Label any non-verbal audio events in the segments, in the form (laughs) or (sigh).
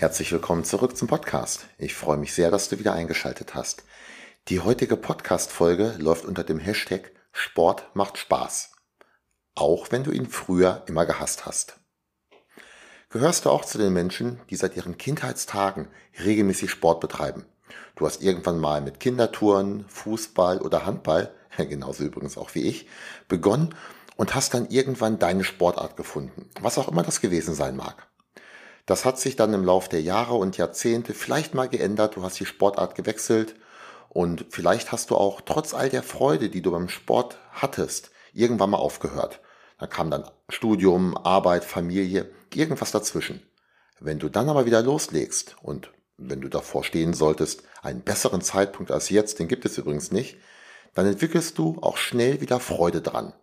Herzlich willkommen zurück zum Podcast. Ich freue mich sehr, dass du wieder eingeschaltet hast. Die heutige Podcast-Folge läuft unter dem Hashtag Sport macht Spaß. Auch wenn du ihn früher immer gehasst hast. Gehörst du auch zu den Menschen, die seit ihren Kindheitstagen regelmäßig Sport betreiben? Du hast irgendwann mal mit Kindertouren, Fußball oder Handball, (laughs) genauso übrigens auch wie ich, begonnen und hast dann irgendwann deine Sportart gefunden, was auch immer das gewesen sein mag. Das hat sich dann im Lauf der Jahre und Jahrzehnte vielleicht mal geändert. Du hast die Sportart gewechselt und vielleicht hast du auch trotz all der Freude, die du beim Sport hattest, irgendwann mal aufgehört. Da kam dann Studium, Arbeit, Familie, irgendwas dazwischen. Wenn du dann aber wieder loslegst und wenn du davor stehen solltest, einen besseren Zeitpunkt als jetzt, den gibt es übrigens nicht, dann entwickelst du auch schnell wieder Freude dran.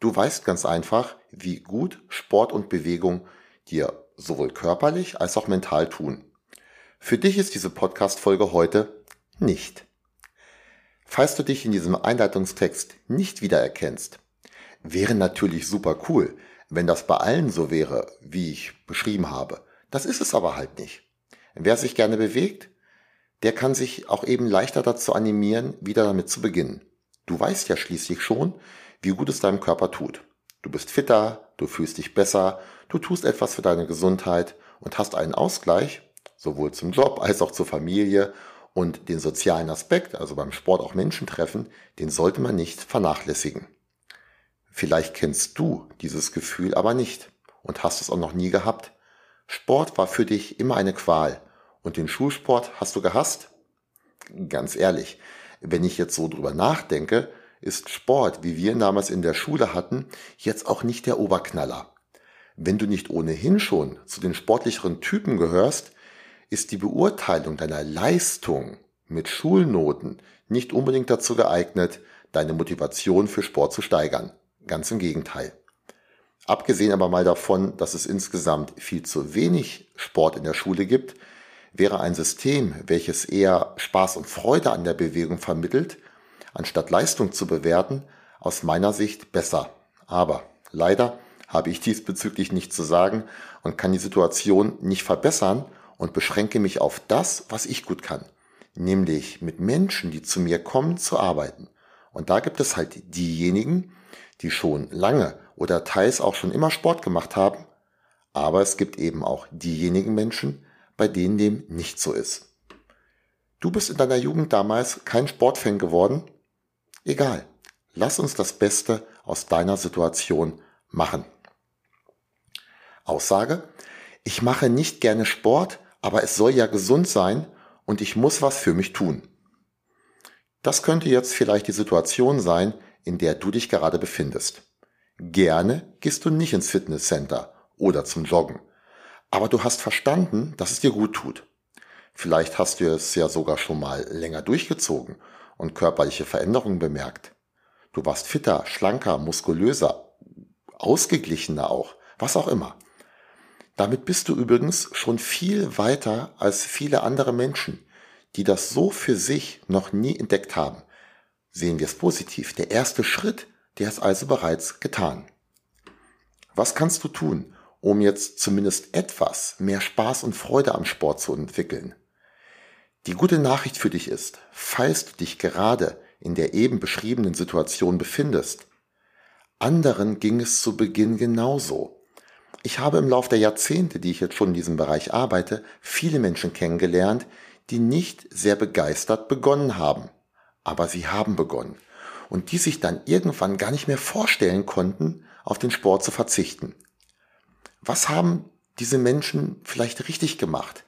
Du weißt ganz einfach, wie gut Sport und Bewegung dir sowohl körperlich als auch mental tun. Für dich ist diese Podcast-Folge heute nicht. Falls du dich in diesem Einleitungstext nicht wiedererkennst, wäre natürlich super cool, wenn das bei allen so wäre, wie ich beschrieben habe. Das ist es aber halt nicht. Wer sich gerne bewegt, der kann sich auch eben leichter dazu animieren, wieder damit zu beginnen. Du weißt ja schließlich schon, wie gut es deinem Körper tut. Du bist fitter, du fühlst dich besser, du tust etwas für deine Gesundheit und hast einen Ausgleich, sowohl zum Job als auch zur Familie und den sozialen Aspekt, also beim Sport auch Menschen treffen, den sollte man nicht vernachlässigen. Vielleicht kennst du dieses Gefühl aber nicht und hast es auch noch nie gehabt. Sport war für dich immer eine Qual und den Schulsport hast du gehasst? Ganz ehrlich, wenn ich jetzt so drüber nachdenke, ist Sport, wie wir ihn damals in der Schule hatten, jetzt auch nicht der Oberknaller. Wenn du nicht ohnehin schon zu den sportlicheren Typen gehörst, ist die Beurteilung deiner Leistung mit Schulnoten nicht unbedingt dazu geeignet, deine Motivation für Sport zu steigern. Ganz im Gegenteil. Abgesehen aber mal davon, dass es insgesamt viel zu wenig Sport in der Schule gibt, wäre ein System, welches eher Spaß und Freude an der Bewegung vermittelt, anstatt Leistung zu bewerten, aus meiner Sicht besser. Aber leider habe ich diesbezüglich nichts zu sagen und kann die Situation nicht verbessern und beschränke mich auf das, was ich gut kann, nämlich mit Menschen, die zu mir kommen, zu arbeiten. Und da gibt es halt diejenigen, die schon lange oder teils auch schon immer Sport gemacht haben, aber es gibt eben auch diejenigen Menschen, bei denen dem nicht so ist. Du bist in deiner Jugend damals kein Sportfan geworden Egal, lass uns das Beste aus deiner Situation machen. Aussage, ich mache nicht gerne Sport, aber es soll ja gesund sein und ich muss was für mich tun. Das könnte jetzt vielleicht die Situation sein, in der du dich gerade befindest. Gerne gehst du nicht ins Fitnesscenter oder zum Joggen, aber du hast verstanden, dass es dir gut tut. Vielleicht hast du es ja sogar schon mal länger durchgezogen und körperliche Veränderungen bemerkt. Du warst fitter, schlanker, muskulöser, ausgeglichener auch, was auch immer. Damit bist du übrigens schon viel weiter als viele andere Menschen, die das so für sich noch nie entdeckt haben. Sehen wir es positiv. Der erste Schritt, der ist also bereits getan. Was kannst du tun, um jetzt zumindest etwas mehr Spaß und Freude am Sport zu entwickeln? Die gute Nachricht für dich ist, falls du dich gerade in der eben beschriebenen Situation befindest, anderen ging es zu Beginn genauso. Ich habe im Laufe der Jahrzehnte, die ich jetzt schon in diesem Bereich arbeite, viele Menschen kennengelernt, die nicht sehr begeistert begonnen haben. Aber sie haben begonnen. Und die sich dann irgendwann gar nicht mehr vorstellen konnten, auf den Sport zu verzichten. Was haben diese Menschen vielleicht richtig gemacht?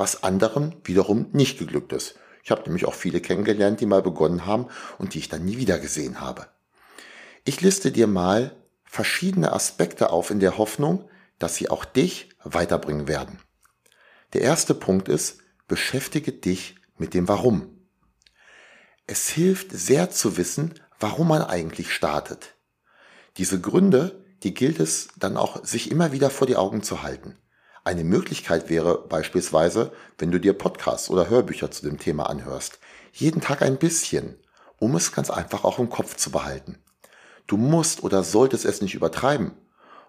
Was anderen wiederum nicht geglückt ist. Ich habe nämlich auch viele kennengelernt, die mal begonnen haben und die ich dann nie wieder gesehen habe. Ich liste dir mal verschiedene Aspekte auf in der Hoffnung, dass sie auch dich weiterbringen werden. Der erste Punkt ist, beschäftige dich mit dem Warum. Es hilft sehr zu wissen, warum man eigentlich startet. Diese Gründe, die gilt es dann auch sich immer wieder vor die Augen zu halten. Eine Möglichkeit wäre beispielsweise, wenn du dir Podcasts oder Hörbücher zu dem Thema anhörst, jeden Tag ein bisschen, um es ganz einfach auch im Kopf zu behalten. Du musst oder solltest es nicht übertreiben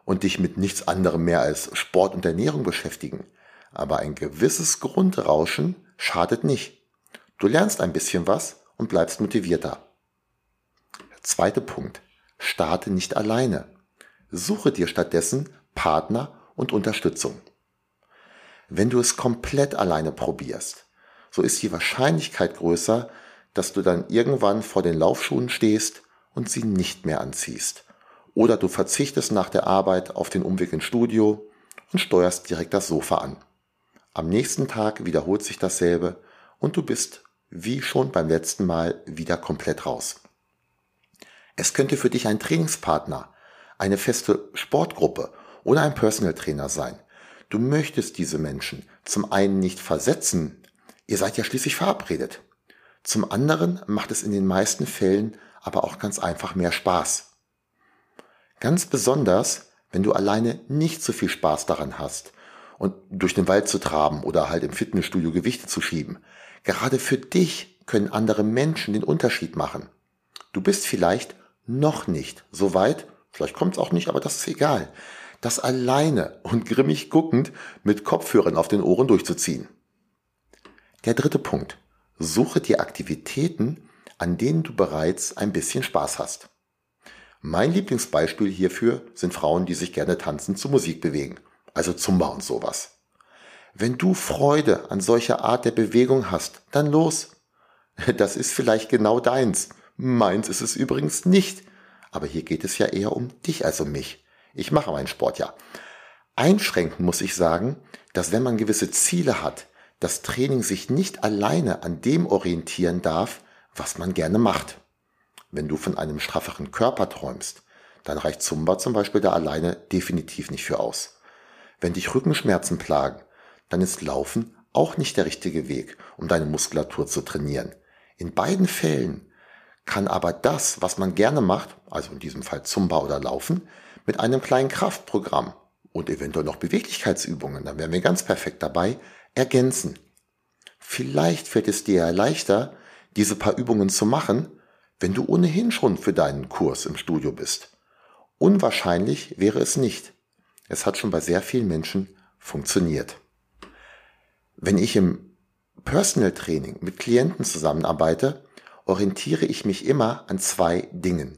und dich mit nichts anderem mehr als Sport und Ernährung beschäftigen. Aber ein gewisses Grundrauschen schadet nicht. Du lernst ein bisschen was und bleibst motivierter. Zweiter Punkt. Starte nicht alleine. Suche dir stattdessen Partner und Unterstützung. Wenn du es komplett alleine probierst, so ist die Wahrscheinlichkeit größer, dass du dann irgendwann vor den Laufschuhen stehst und sie nicht mehr anziehst. Oder du verzichtest nach der Arbeit auf den Umweg ins Studio und steuerst direkt das Sofa an. Am nächsten Tag wiederholt sich dasselbe und du bist, wie schon beim letzten Mal, wieder komplett raus. Es könnte für dich ein Trainingspartner, eine feste Sportgruppe oder ein Personal Trainer sein. Du möchtest diese Menschen zum einen nicht versetzen, ihr seid ja schließlich verabredet. Zum anderen macht es in den meisten Fällen aber auch ganz einfach mehr Spaß. Ganz besonders, wenn du alleine nicht so viel Spaß daran hast und durch den Wald zu traben oder halt im Fitnessstudio Gewichte zu schieben. Gerade für dich können andere Menschen den Unterschied machen. Du bist vielleicht noch nicht so weit, vielleicht kommt es auch nicht, aber das ist egal, das alleine und grimmig guckend mit Kopfhörern auf den Ohren durchzuziehen. Der dritte Punkt. Suche dir Aktivitäten, an denen du bereits ein bisschen Spaß hast. Mein Lieblingsbeispiel hierfür sind Frauen, die sich gerne tanzend zu Musik bewegen, also Zumba und sowas. Wenn du Freude an solcher Art der Bewegung hast, dann los. Das ist vielleicht genau deins. Meins ist es übrigens nicht. Aber hier geht es ja eher um dich als um mich. Ich mache meinen Sport ja. Einschränken muss ich sagen, dass wenn man gewisse Ziele hat, das Training sich nicht alleine an dem orientieren darf, was man gerne macht. Wenn du von einem strafferen Körper träumst, dann reicht Zumba zum Beispiel da alleine definitiv nicht für aus. Wenn dich Rückenschmerzen plagen, dann ist Laufen auch nicht der richtige Weg, um deine Muskulatur zu trainieren. In beiden Fällen kann aber das, was man gerne macht, also in diesem Fall Zumba oder Laufen, mit einem kleinen Kraftprogramm und eventuell noch Beweglichkeitsübungen, dann wären wir ganz perfekt dabei, ergänzen. Vielleicht fällt es dir ja leichter, diese paar Übungen zu machen, wenn du ohnehin schon für deinen Kurs im Studio bist. Unwahrscheinlich wäre es nicht. Es hat schon bei sehr vielen Menschen funktioniert. Wenn ich im Personal Training mit Klienten zusammenarbeite, orientiere ich mich immer an zwei Dingen.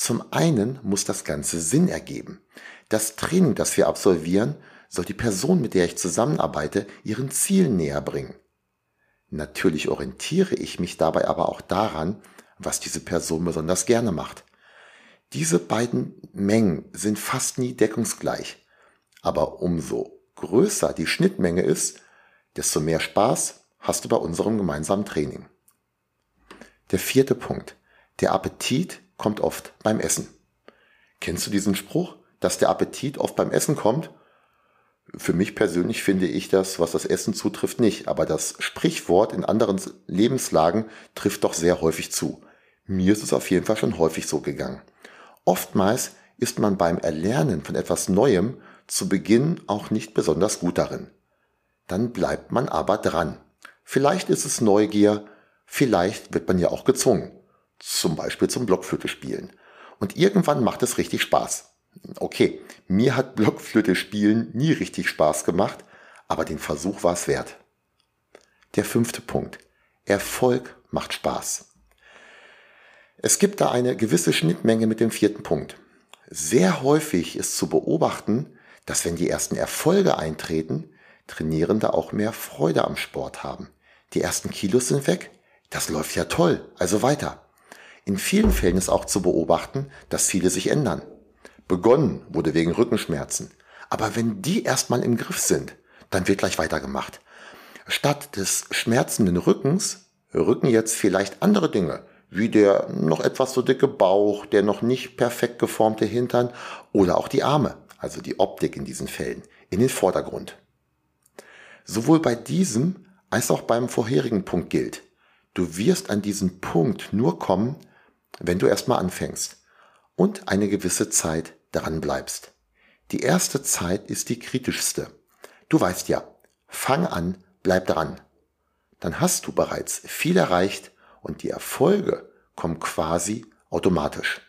Zum einen muss das Ganze Sinn ergeben. Das Training, das wir absolvieren, soll die Person, mit der ich zusammenarbeite, ihren Zielen näher bringen. Natürlich orientiere ich mich dabei aber auch daran, was diese Person besonders gerne macht. Diese beiden Mengen sind fast nie deckungsgleich. Aber umso größer die Schnittmenge ist, desto mehr Spaß hast du bei unserem gemeinsamen Training. Der vierte Punkt. Der Appetit kommt oft beim Essen. Kennst du diesen Spruch, dass der Appetit oft beim Essen kommt? Für mich persönlich finde ich das, was das Essen zutrifft, nicht. Aber das Sprichwort in anderen Lebenslagen trifft doch sehr häufig zu. Mir ist es auf jeden Fall schon häufig so gegangen. Oftmals ist man beim Erlernen von etwas Neuem zu Beginn auch nicht besonders gut darin. Dann bleibt man aber dran. Vielleicht ist es Neugier, vielleicht wird man ja auch gezwungen. Zum Beispiel zum Blockflöte spielen. Und irgendwann macht es richtig Spaß. Okay, mir hat Blockflöte spielen nie richtig Spaß gemacht, aber den Versuch war es wert. Der fünfte Punkt. Erfolg macht Spaß. Es gibt da eine gewisse Schnittmenge mit dem vierten Punkt. Sehr häufig ist zu beobachten, dass wenn die ersten Erfolge eintreten, Trainierende auch mehr Freude am Sport haben. Die ersten Kilos sind weg. Das läuft ja toll, also weiter. In vielen Fällen ist auch zu beobachten, dass viele sich ändern. Begonnen wurde wegen Rückenschmerzen. Aber wenn die erstmal im Griff sind, dann wird gleich weitergemacht. Statt des schmerzenden Rückens rücken jetzt vielleicht andere Dinge, wie der noch etwas so dicke Bauch, der noch nicht perfekt geformte Hintern oder auch die Arme. also die Optik in diesen Fällen, in den Vordergrund. Sowohl bei diesem als auch beim vorherigen Punkt gilt, du wirst an diesen Punkt nur kommen, wenn du erstmal anfängst und eine gewisse Zeit dran bleibst. Die erste Zeit ist die kritischste. Du weißt ja, fang an, bleib dran. Dann hast du bereits viel erreicht und die Erfolge kommen quasi automatisch.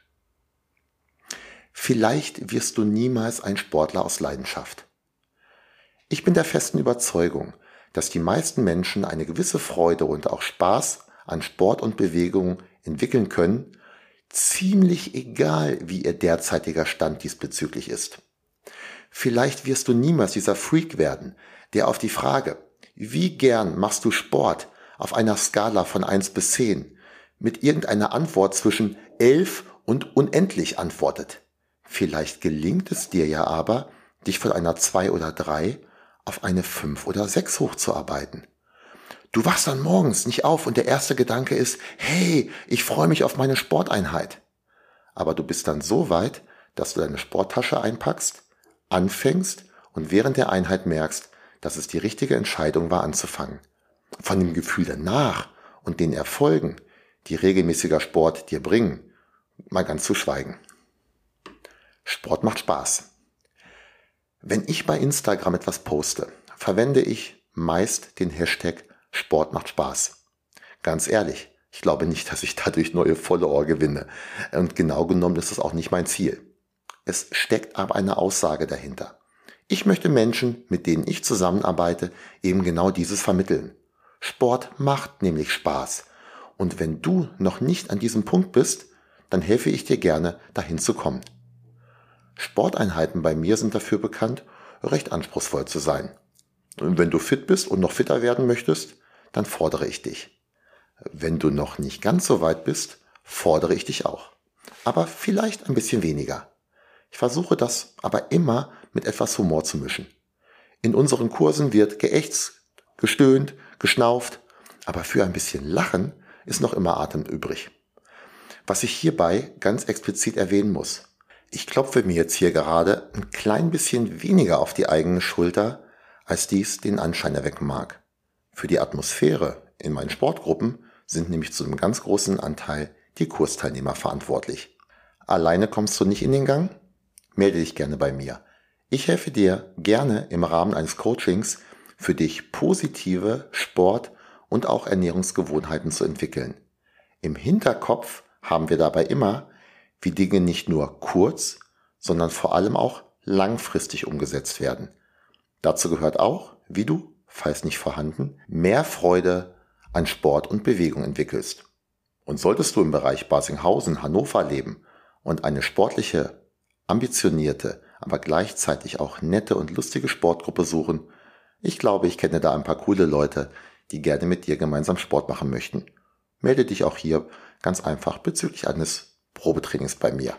Vielleicht wirst du niemals ein Sportler aus Leidenschaft. Ich bin der festen Überzeugung, dass die meisten Menschen eine gewisse Freude und auch Spaß an Sport und Bewegung entwickeln können, ziemlich egal, wie ihr derzeitiger Stand diesbezüglich ist. Vielleicht wirst du niemals dieser Freak werden, der auf die Frage, wie gern machst du Sport auf einer Skala von 1 bis 10 mit irgendeiner Antwort zwischen 11 und unendlich antwortet. Vielleicht gelingt es dir ja aber, dich von einer 2 oder 3 auf eine 5 oder 6 hochzuarbeiten. Du wachst dann morgens nicht auf und der erste Gedanke ist, hey, ich freue mich auf meine Sporteinheit. Aber du bist dann so weit, dass du deine Sporttasche einpackst, anfängst und während der Einheit merkst, dass es die richtige Entscheidung war anzufangen. Von dem Gefühl danach und den Erfolgen, die regelmäßiger Sport dir bringen, mal ganz zu schweigen. Sport macht Spaß. Wenn ich bei Instagram etwas poste, verwende ich meist den Hashtag Sport macht Spaß. Ganz ehrlich, ich glaube nicht, dass ich dadurch neue Follower gewinne. Und genau genommen ist es auch nicht mein Ziel. Es steckt aber eine Aussage dahinter. Ich möchte Menschen, mit denen ich zusammenarbeite, eben genau dieses vermitteln. Sport macht nämlich Spaß. Und wenn du noch nicht an diesem Punkt bist, dann helfe ich dir gerne, dahin zu kommen. Sporteinheiten bei mir sind dafür bekannt, recht anspruchsvoll zu sein. Und wenn du fit bist und noch fitter werden möchtest, dann fordere ich dich. Wenn du noch nicht ganz so weit bist, fordere ich dich auch. Aber vielleicht ein bisschen weniger. Ich versuche das aber immer mit etwas Humor zu mischen. In unseren Kursen wird geächtzt, gestöhnt, geschnauft, aber für ein bisschen Lachen ist noch immer Atem übrig. Was ich hierbei ganz explizit erwähnen muss. Ich klopfe mir jetzt hier gerade ein klein bisschen weniger auf die eigene Schulter, als dies den Anschein erwecken mag. Für die Atmosphäre in meinen Sportgruppen sind nämlich zu einem ganz großen Anteil die Kursteilnehmer verantwortlich. Alleine kommst du nicht in den Gang? Melde dich gerne bei mir. Ich helfe dir gerne im Rahmen eines Coachings für dich positive Sport- und auch Ernährungsgewohnheiten zu entwickeln. Im Hinterkopf haben wir dabei immer, wie Dinge nicht nur kurz, sondern vor allem auch langfristig umgesetzt werden. Dazu gehört auch, wie du, falls nicht vorhanden, mehr Freude an Sport und Bewegung entwickelst. Und solltest du im Bereich Basinghausen, Hannover leben und eine sportliche, ambitionierte, aber gleichzeitig auch nette und lustige Sportgruppe suchen, ich glaube, ich kenne da ein paar coole Leute, die gerne mit dir gemeinsam Sport machen möchten. Melde dich auch hier ganz einfach bezüglich eines Probetrainings bei mir.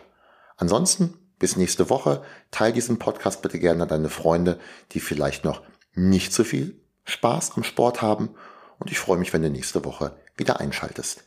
Ansonsten bis nächste Woche. Teil diesen Podcast bitte gerne an deine Freunde, die vielleicht noch nicht so viel Spaß am Sport haben. Und ich freue mich, wenn du nächste Woche wieder einschaltest.